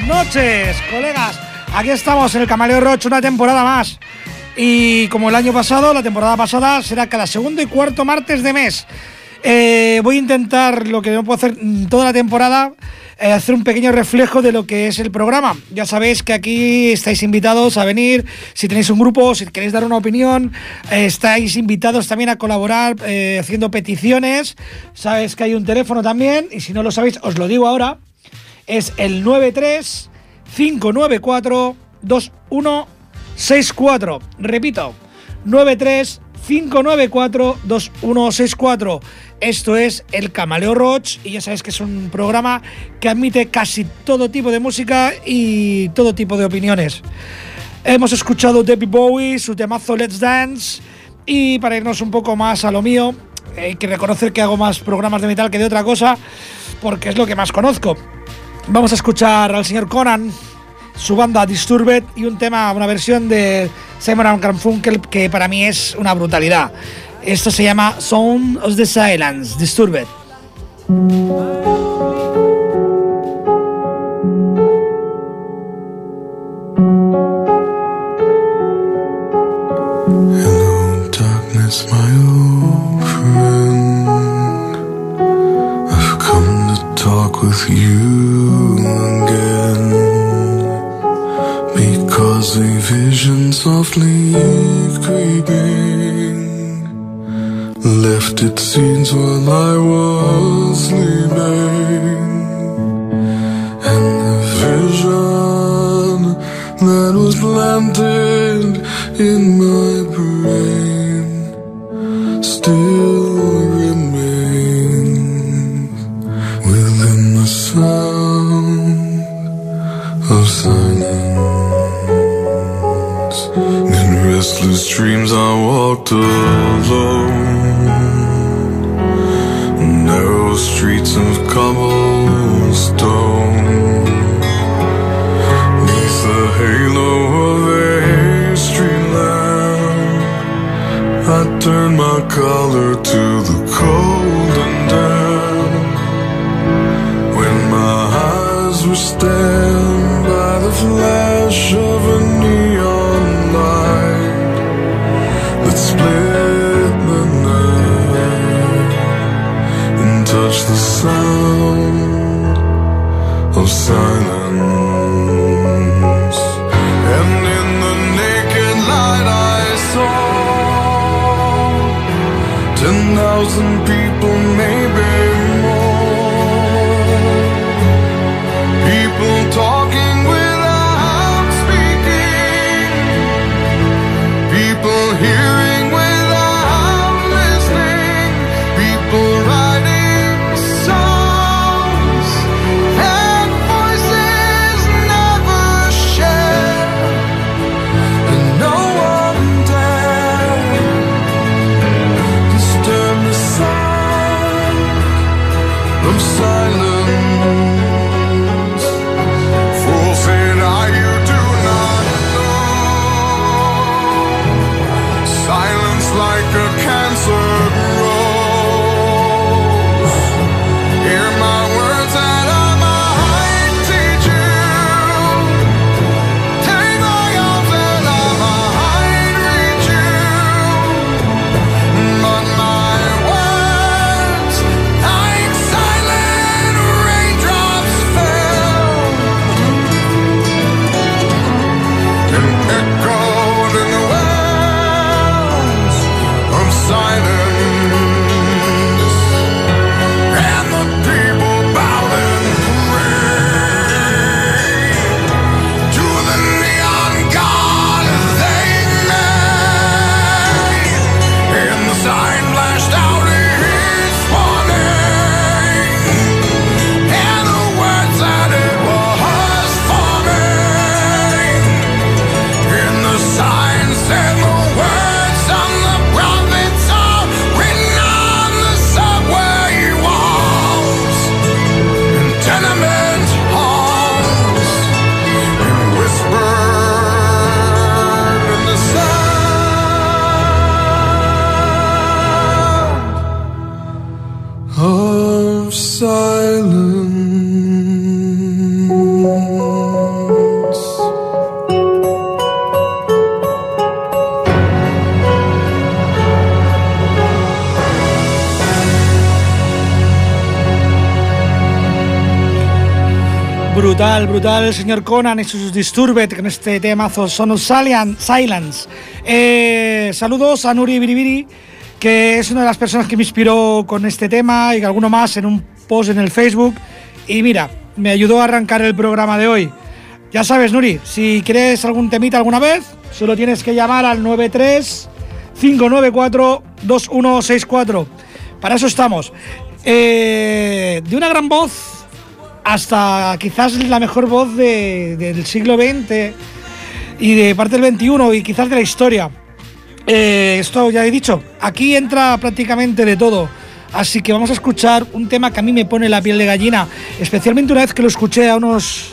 noches, colegas. Aquí estamos en el Camaleo Roche una temporada más. Y como el año pasado, la temporada pasada será cada segundo y cuarto martes de mes. Eh, voy a intentar lo que no puedo hacer toda la temporada, eh, hacer un pequeño reflejo de lo que es el programa. Ya sabéis que aquí estáis invitados a venir, si tenéis un grupo, si queréis dar una opinión, eh, estáis invitados también a colaborar haciendo peticiones. Sabes que hay un teléfono también, y si no lo sabéis, os lo digo ahora. Es el 93 594 2164. Repito, 93 594 2164. Esto es el Camaleo Roach y ya sabéis que es un programa que admite casi todo tipo de música y todo tipo de opiniones. Hemos escuchado Debbie Bowie, su temazo Let's Dance y para irnos un poco más a lo mío, hay que reconocer que hago más programas de metal que de otra cosa porque es lo que más conozco. Vamos a escuchar al señor Conan su banda Disturbed y un tema, una versión de Simon Garfunkel que para mí es una brutalidad. Esto se llama Sound of the Silence, Disturbed. Hello, darkness, my with you again. Because a vision softly creeping left its scenes while I was sleeping, and the vision that was planted in my tudo. Brutal, el señor Conan y sus Disturbed con este temazo Son of Salian- Silence. Eh, saludos a Nuri Biribiri, que es una de las personas que me inspiró con este tema y alguno más en un post en el Facebook. Y mira, me ayudó a arrancar el programa de hoy. Ya sabes, Nuri, si quieres algún temita alguna vez, solo tienes que llamar al 93 594 2164. Para eso estamos. Eh, de una gran voz hasta quizás la mejor voz de- del siglo XX y de parte del XXI y quizás de la historia. Eh, esto ya he dicho, aquí entra prácticamente de todo. Así que vamos a escuchar un tema que a mí me pone la piel de gallina, especialmente una vez que lo escuché a unos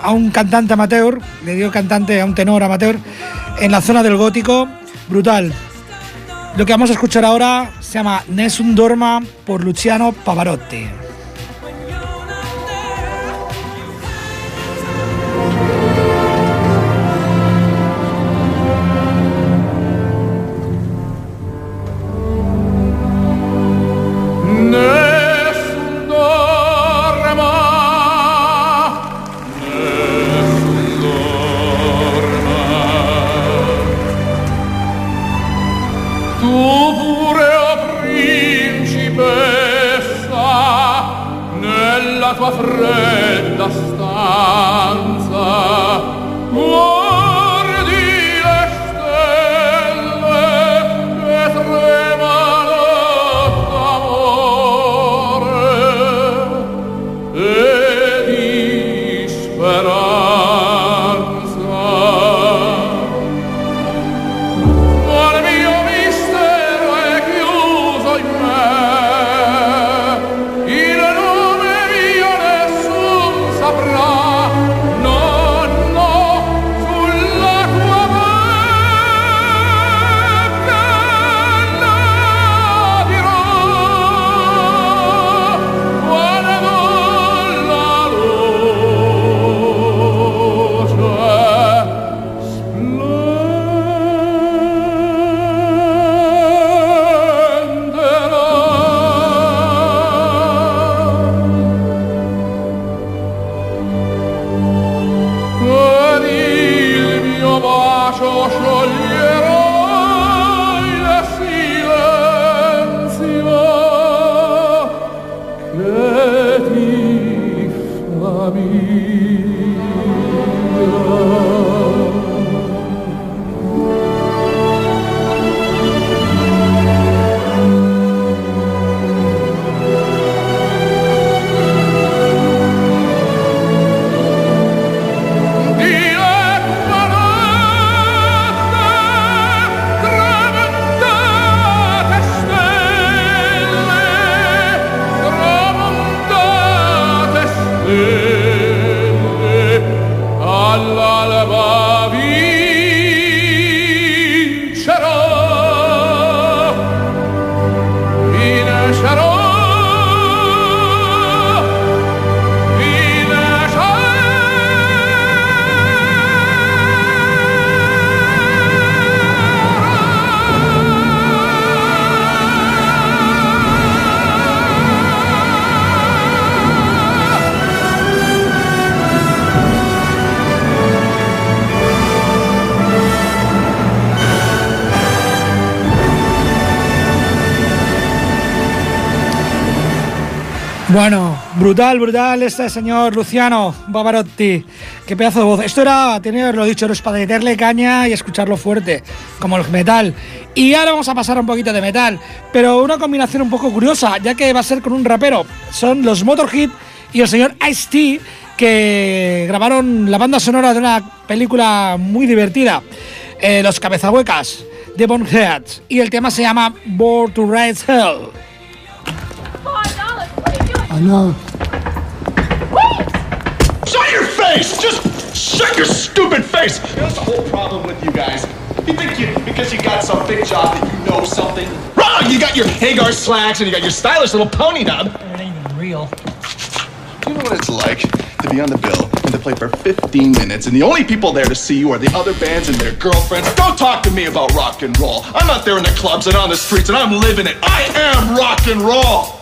a un cantante amateur, le digo cantante a un tenor amateur, en la zona del gótico, brutal. Lo que vamos a escuchar ahora se llama Nessun Dorma por Luciano Pavarotti. me brutal, brutal este señor Luciano Bavarotti. Qué pedazo de voz. Esto era, que haberlo dicho, era para meterle caña y escucharlo fuerte, como el metal. Y ahora vamos a pasar un poquito de metal, pero una combinación un poco curiosa, ya que va a ser con un rapero. Son los Motorhead y el señor Ice-T, que grabaron la banda sonora de una película muy divertida, eh, Los Cabezahuecas, de Boneheads. Y el tema se llama Born to Rise Hell. I know. Shut your face! Just shut your stupid face! That's the whole problem with you guys. You think you, because you got some big job that you know something? Wrong! You got your Hagar slacks and you got your stylish little pony nub. It ain't even real. Do you know what it's like to be on the bill and to play for 15 minutes and the only people there to see you are the other bands and their girlfriends? Don't talk to me about rock and roll. I'm out there in the clubs and on the streets and I'm living it. I am rock and roll!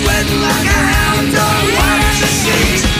Sweating like a hound dog, as a sheet.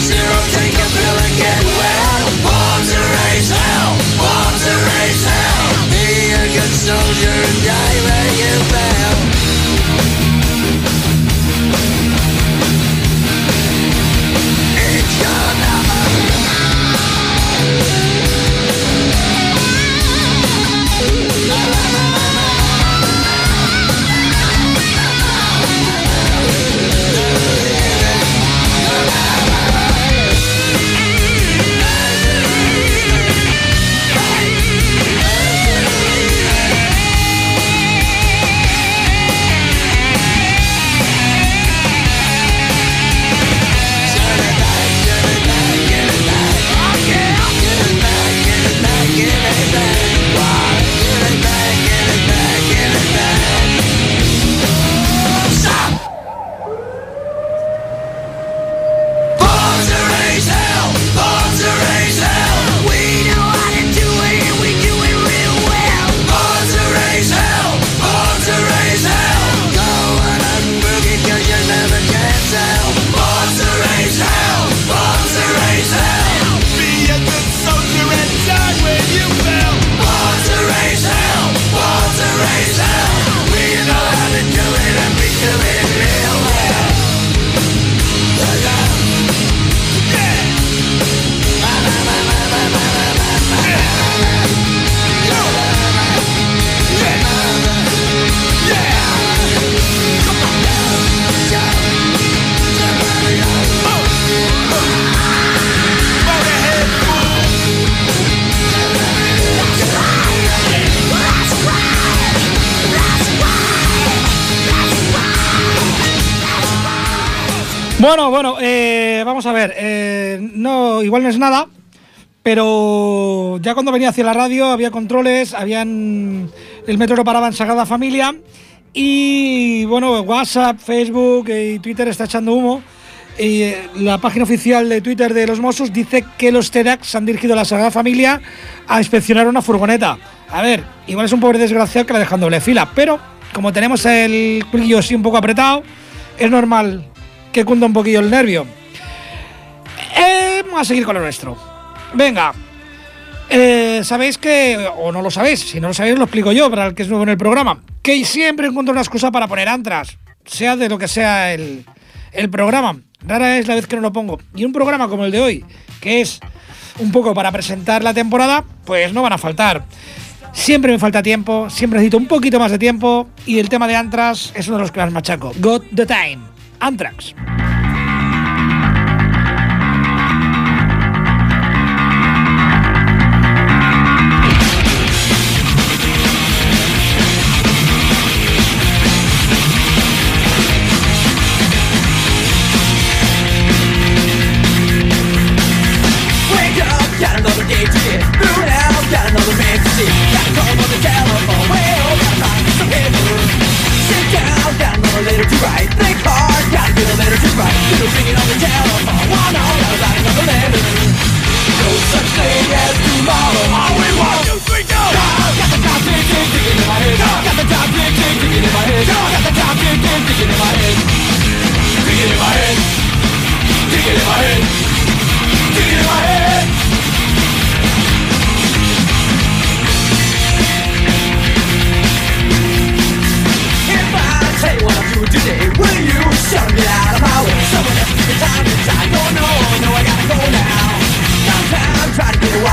zero, take a pill and get well. Bombs to raise hell, bombs to raise hell. Be a good soldier and die where you belong. A ver. eh, no, igual no es nada, pero ya cuando venía hacia la radio había controles, habían el metro no paraba en Sagrada Familia y bueno, WhatsApp, Facebook y Twitter está echando humo. Y eh, la página oficial de Twitter de los Mossos dice que los TEDx han dirigido a la Sagrada Familia a inspeccionar una furgoneta. A ver, igual es un pobre desgraciado que la dejan doble fila, pero como tenemos el cuello así un poco apretado, es normal que cunda un poquillo el nervio. A seguir con lo nuestro. Venga. Eh, sabéis que, o no lo sabéis, si no lo sabéis lo explico yo para el que es nuevo en el programa, que siempre encuentro una excusa para poner antras, sea de lo que sea el, el programa. Rara es la vez que no lo pongo. Y un programa como el de hoy, que es un poco para presentar la temporada, pues no van a faltar. Siempre me falta tiempo, siempre necesito un poquito más de tiempo y el tema de Anthrax es uno de los que más machaco. Got the time. Anthrax.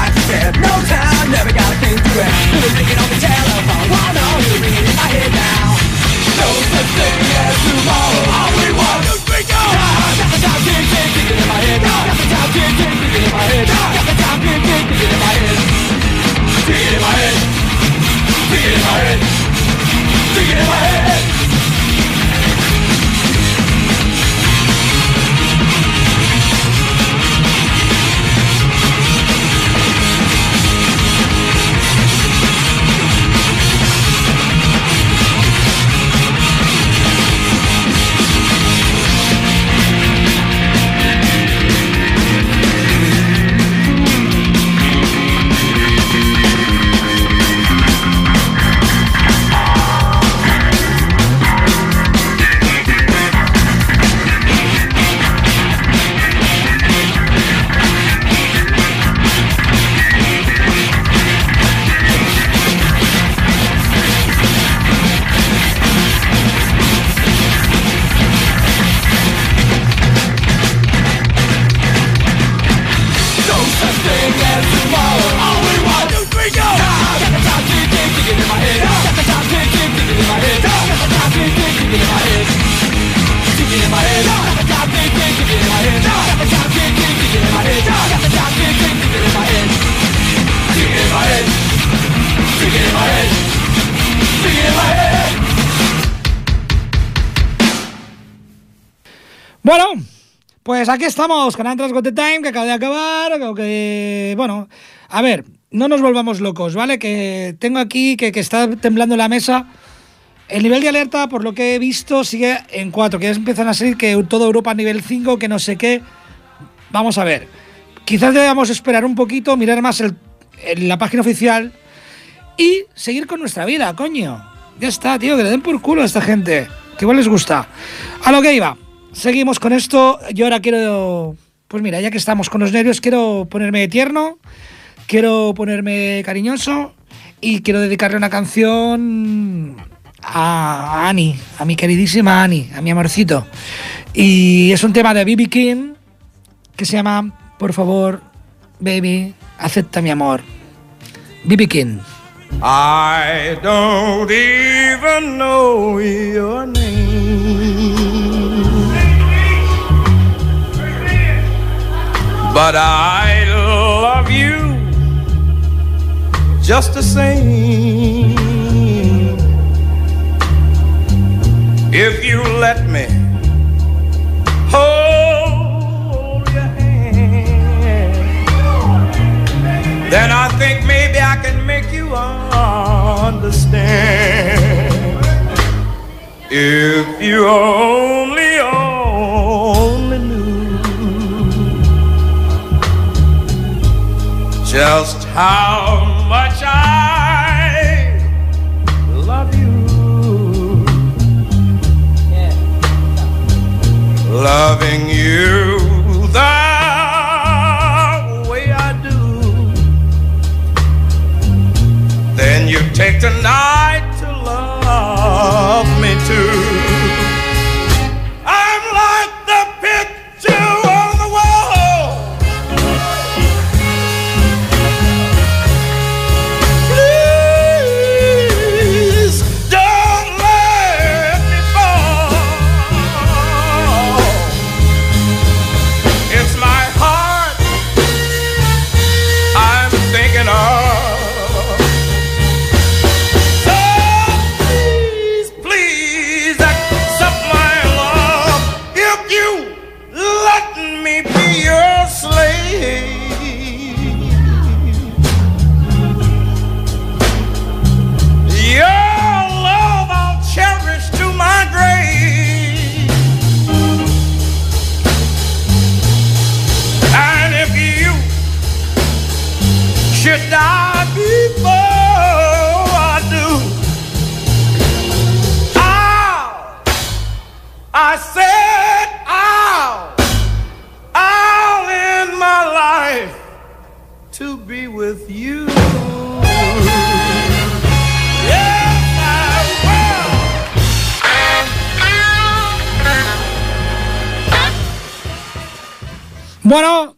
Try to get a wife to bed. No time, never got a thing to wear. You're Bueno, pues aquí estamos con Antras Got the Time, que acaba de acabar. Que, bueno, a ver, no nos volvamos locos, ¿vale? Que tengo aquí que, que está temblando la mesa. El nivel de alerta, por lo que he visto, sigue en 4, que ya empiezan a salir que toda Europa a nivel 5, que no sé qué. Vamos a ver. Quizás debamos esperar un poquito, mirar más la página oficial y seguir con nuestra vida, coño. Ya está, tío, que le den por culo a esta gente. Que igual les gusta. A lo que iba. Seguimos con esto. Yo ahora quiero. Pues mira, ya que estamos con los nervios, quiero ponerme tierno. Quiero ponerme cariñoso. Y quiero dedicarle una canción a Annie, a mi queridísima Annie, a mi amorcito. Y es un tema de B.B. King que se llama Por favor, baby, acepta mi amor. B.B. King. I don't even know your name. But I love you just the same. If you let me hold your hand, then I think maybe I can make you understand. If you only just how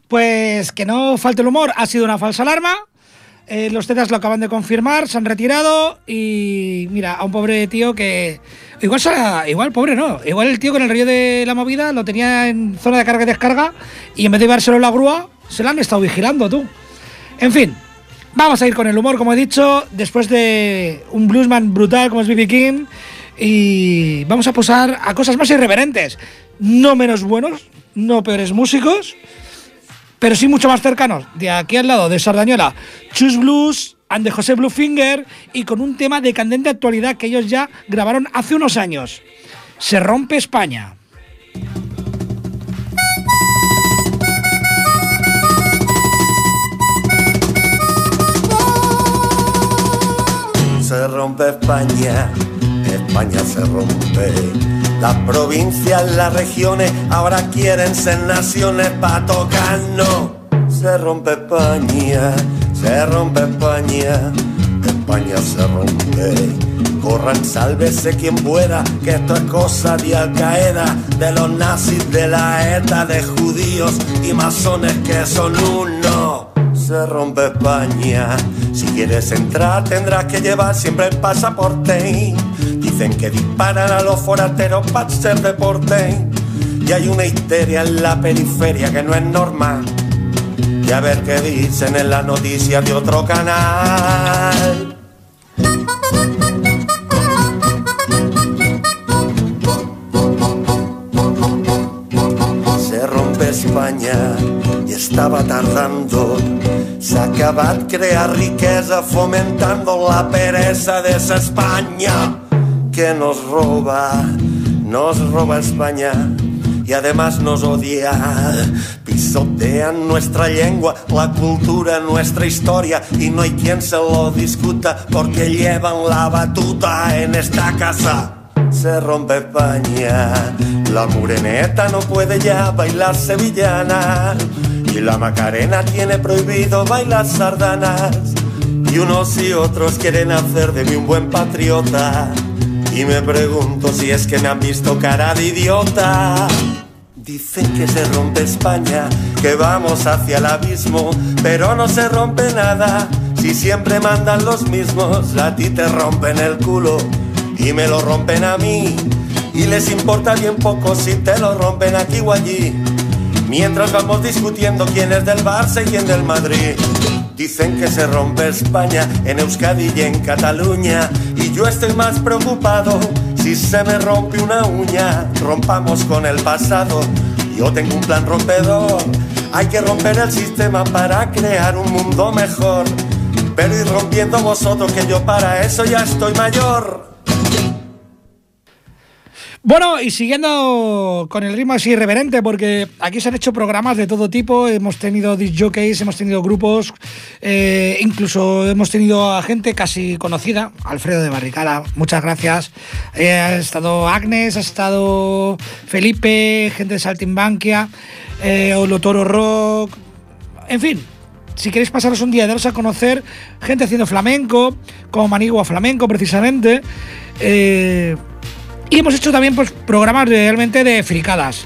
Pues que no falte el humor, ha sido una falsa alarma. Eh, los tetas lo acaban de confirmar, se han retirado y mira, a un pobre tío que... Igual, será- igual pobre no, igual el tío con el río de la movida lo tenía en zona de carga y descarga y en vez de llevárselo en la grúa, se lo han estado vigilando tú. En fin, vamos a ir con el humor, como he dicho, después de un bluesman brutal como es B.B. King y vamos a posar a cosas más irreverentes, no menos buenos, no peores músicos, pero sí mucho más cercanos, de aquí al lado de Sardañola, Chus Blues and de José Bluefinger y con un tema de candente actualidad que ellos ya grabaron hace unos años. Se rompe España. Se rompe España, España se rompe. Las provincias, las regiones, ahora quieren ser naciones para tocarnos. Se rompe España, se rompe España, España se rompe. Corran, sálvese quien pueda, que esto es cosa de Al Qaeda, de los nazis, de la ETA, de judíos y masones que son uno se rompe España. Si quieres entrar tendrás que llevar siempre el pasaporte. Dicen que disparan a los forasteros para ser deporte. Y hay una histeria en la periferia que no es normal. Y a ver qué dicen en la noticia de otro canal. Se rompe Espanya i estava tardando. S'ha acabat crear riquesa fomentando la pereza de esa España que nos roba, nos roba España y además nos odia. Pisotean nuestra lengua, la cultura, nuestra historia y no hay quien se lo discuta porque llevan la batuta en esta casa. Se rompe España, la mureneta no puede ya bailar sevillana y la Macarena tiene prohibido bailar sardanas y unos y otros quieren hacer de mí un buen patriota y me pregunto si es que me han visto cara de idiota. Dicen que se rompe España, que vamos hacia el abismo, pero no se rompe nada si siempre mandan los mismos. A ti te rompen el culo y me lo rompen a mí. Y les importa bien poco si te lo rompen aquí o allí. Mientras vamos discutiendo quién es del Barça y quién del Madrid. Dicen que se rompe España en Euskadi y en Cataluña. Y yo estoy más preocupado si se me rompe una uña. Rompamos con el pasado. Yo tengo un plan rompedor. Hay que romper el sistema para crear un mundo mejor. Pero ir rompiendo vosotros que yo para eso ya estoy mayor. Bueno, y siguiendo con el ritmo así irreverente, porque aquí se han hecho programas de todo tipo, hemos tenido disc jockeys, hemos tenido grupos, eh, incluso hemos tenido a gente casi conocida, Alfredo de Barricada, muchas gracias. Eh, ha estado Agnes, ha estado Felipe, gente de Saltimbanquia, eh, Olo Toro Rock, en fin, si queréis pasaros un día, daros a conocer gente haciendo flamenco, como Manigua Flamenco precisamente. eh, y hemos hecho también pues, programas realmente de fricadas.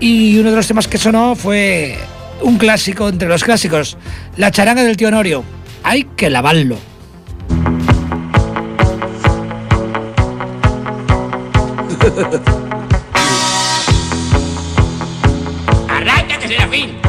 Y uno de los temas que sonó fue un clásico entre los clásicos, la charanga del tío Honorio. Hay que lavarlo. Arráncate, Serafín.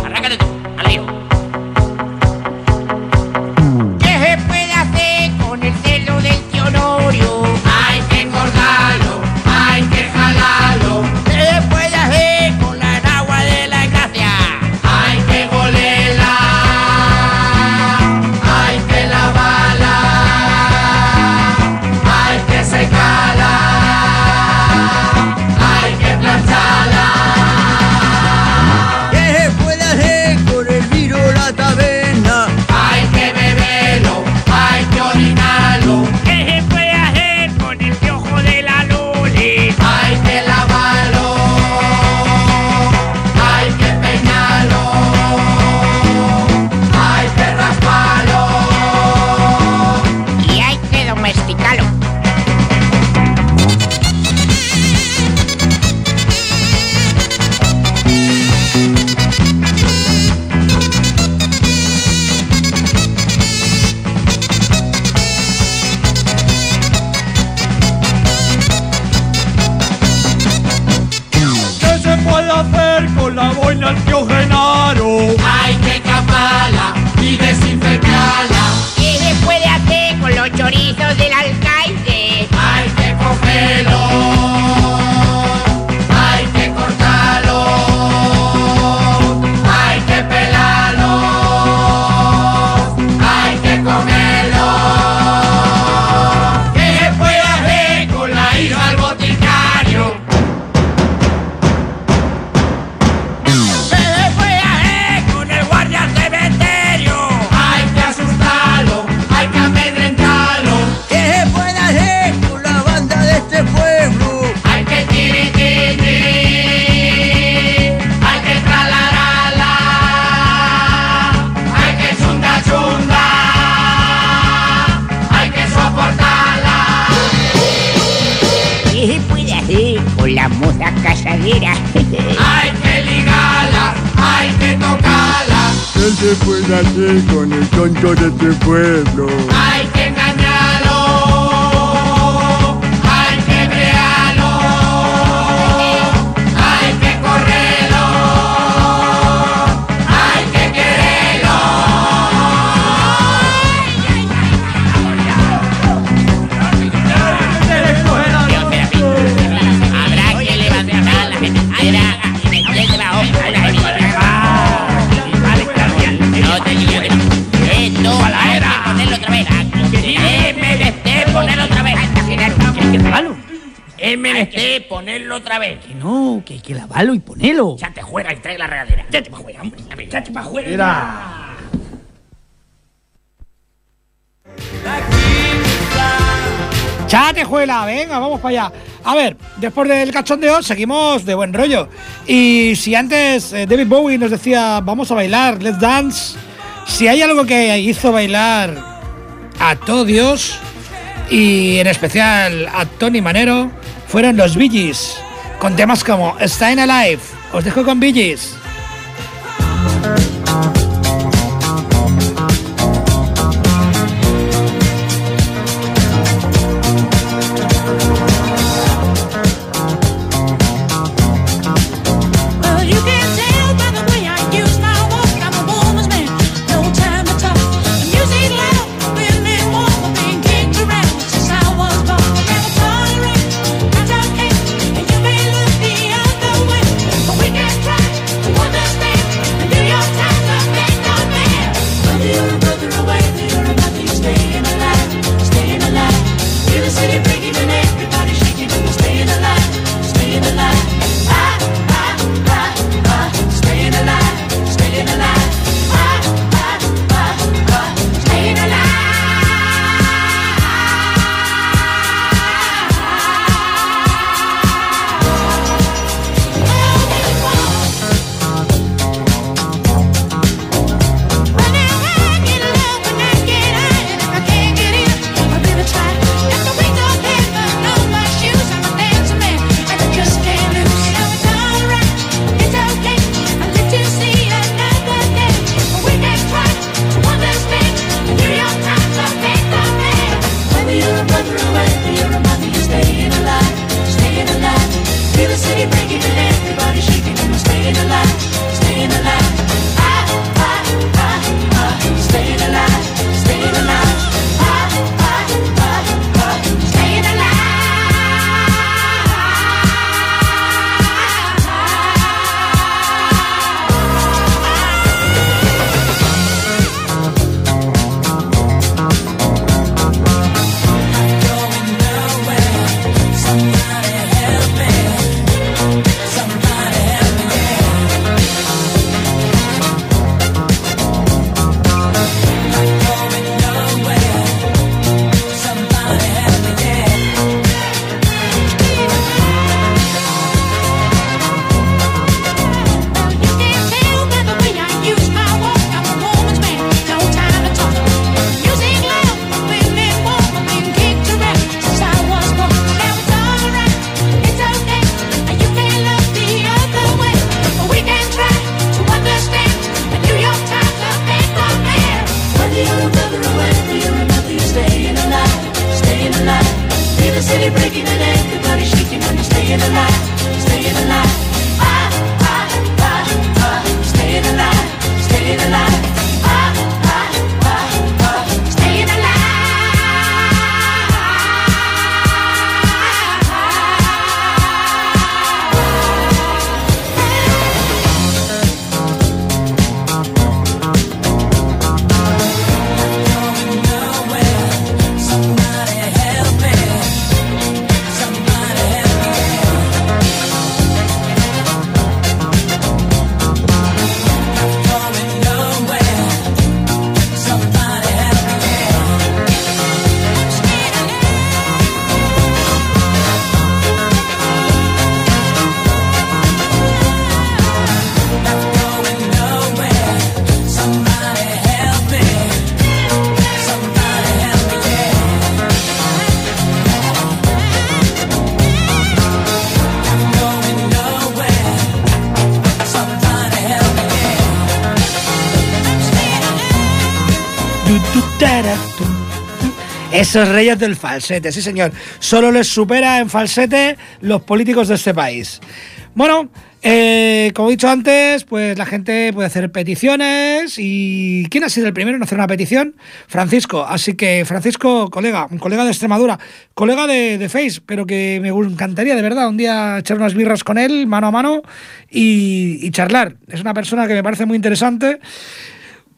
Otra vez. Que no, que hay que lavarlo y ponerlo. Echate fuera y trae la regadera. Echate para fuera, hombre. Echate para fuera. Chatejuela, venga, vamos para allá. A ver, después del cachondeo seguimos de buen rollo. Y si antes eh, David Bowie nos decía, vamos a bailar, let's dance. Si hay algo que hizo bailar a todo Dios y en especial a Tony Manero, fueron los Gees, con temas como Staying Alive. Os dejo con Bee Esos reyes del falsete, sí señor. Solo les supera en falsete los políticos de este país. Bueno, eh, como he dicho antes, pues la gente puede hacer peticiones y ¿quién ha sido el primero en hacer una petición? Francisco. Así que Francisco, colega, un colega de Extremadura, colega de, Face, pero que me encantaría de verdad un día echar unas birras con él, mano a mano, y, y charlar. Es una persona que me parece muy interesante.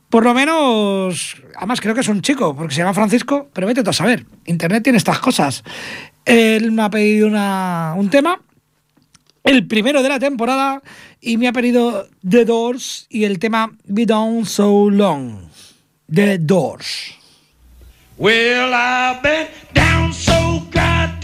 Por lo menos, además creo que es un chico, porque se llama Francisco, pero vete tú a saber. Internet tiene estas cosas. Él me ha pedido un tema, el primero de la temporada, y me ha pedido The Doors y el tema Be Down So Long. The Doors. Well, I've been down so goddamn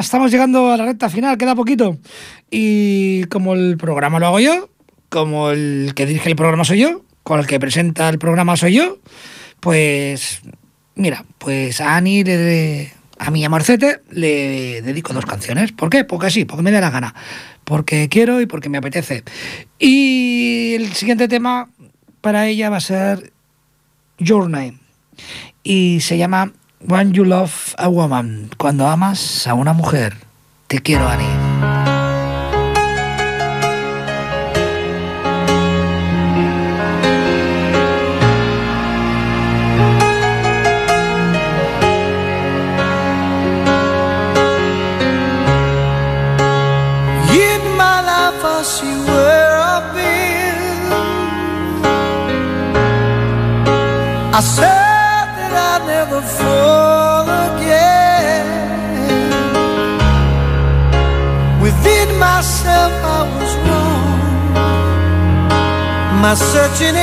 estamos llegando a la recta final, queda poquito. Y como el programa lo hago yo, como el que dirige el programa soy yo, con el que presenta el programa soy yo, pues mira, pues a Ani, le, a mi Marcete, le dedico dos canciones. ¿Por qué? Porque sí, porque me da la gana. Porque quiero y porque me apetece. Y el siguiente tema para ella va a ser Your Name. Y se llama When You Love a Woman. Cuando amas a una mujer. Te quiero, Ani. In my searching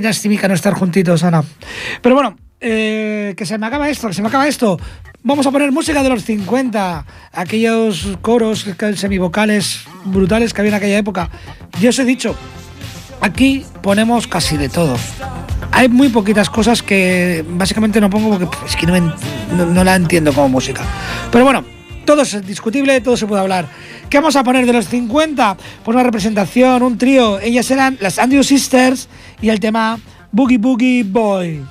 qué lastimica no estar juntitos, Ana. Pero bueno, eh, que se me acaba esto, que se me acaba esto. Vamos a poner música de los 50, aquellos coros semivocales brutales que había en aquella época. Yo os he dicho, aquí ponemos casi de todo. Hay muy poquitas cosas que básicamente no pongo porque es que no, no- no la entiendo como música. Pero bueno, todo es discutible, todo se puede hablar. ¿Qué vamos a poner de los 50? Pues una representación, un trío. Ellas eran las Andrew Sisters y el tema Boogie Boogie Boy.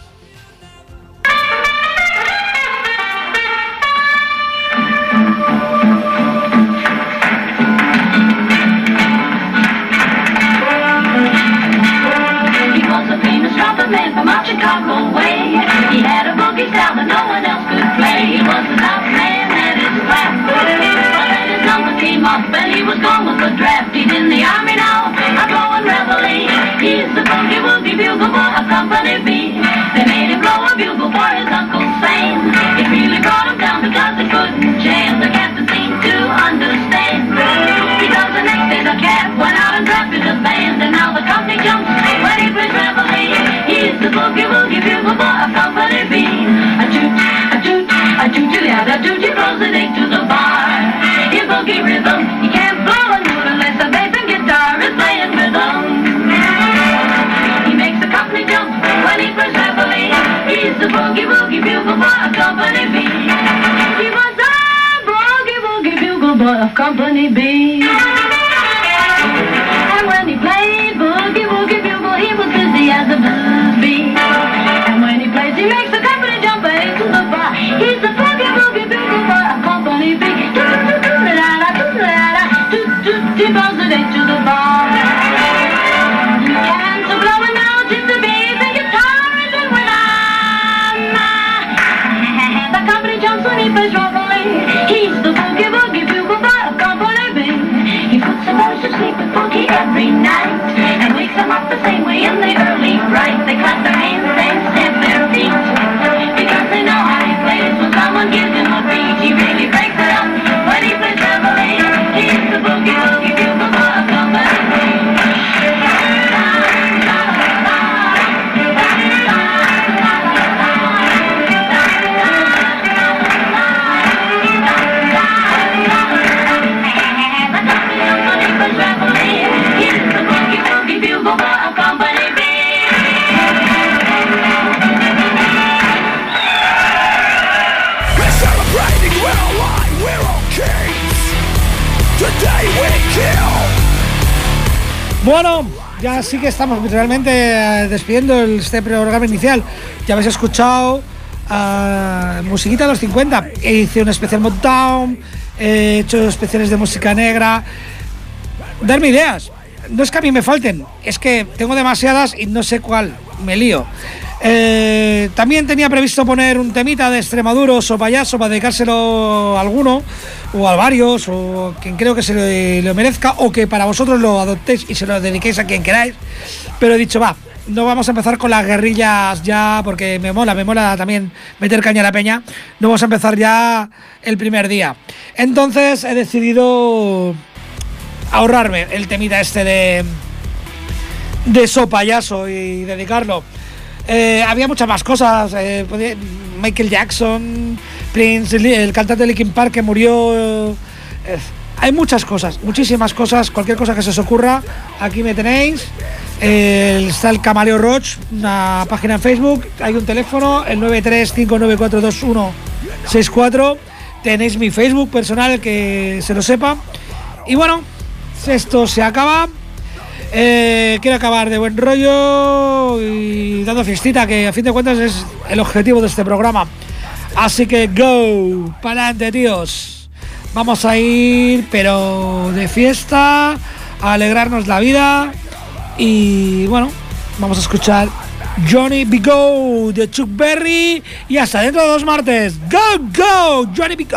Cat went out and drafted a band. And now the company jumps when he plays reveille. He's the boogie woogie bugle boy of Company B. A toot, a toot, a toot, yeah, a toot, he blows the date to the bar. His boogie rhythm, he can't blow a note unless the bass and guitar is playing. He makes the company jump when he plays reveille. He's the boogie woogie bugle boy of Company B. He was the boogie woogie bugle boy of Company B. And when he played boogie woogie bugle, he was busy as a bee. And when he plays, he makes the company jump sí que estamos realmente eh, despidiendo este programa inicial. Ya habéis escuchado ah, musiquita de los 50. Hice un especial Motown, he hecho especiales de música negra. Darme ideas. No es que a mí me falten, es que tengo demasiadas y no sé cuál. Me lío. Eh, también tenía previsto poner un temita de Extremaduros o payaso para dedicárselo a alguno, o a varios, o quien creo que se lo, lo merezca, o que para vosotros lo adoptéis y se lo dediquéis a quien queráis. Pero he dicho, va, no vamos a empezar con las guerrillas ya, porque me mola, me mola también meter caña a la peña. No vamos a empezar ya el primer día. Entonces he decidido ahorrarme el temita este de de so payaso y dedicarlo. Eh, había muchas más cosas. eh, Michael Jackson, Prince, el, cantante de Linkin Park que murió. eh, hay muchas cosas, muchísimas cosas. Cualquier cosa que se os ocurra, aquí me tenéis. Está el Camaleo Roach, una página en Facebook. Hay un teléfono, el 935942164. Tenéis mi Facebook personal, que se lo sepa. Y bueno, esto se acaba. Eh, quiero acabar de buen rollo y dando fiestita, que a fin de cuentas es el objetivo de este programa. Así que go, para adelante, tíos. Vamos a ir, pero de fiesta, a alegrarnos la vida. Y bueno, vamos a escuchar Johnny B. De Chuck Berry. Y hasta dentro de dos martes. Go, go, Johnny B.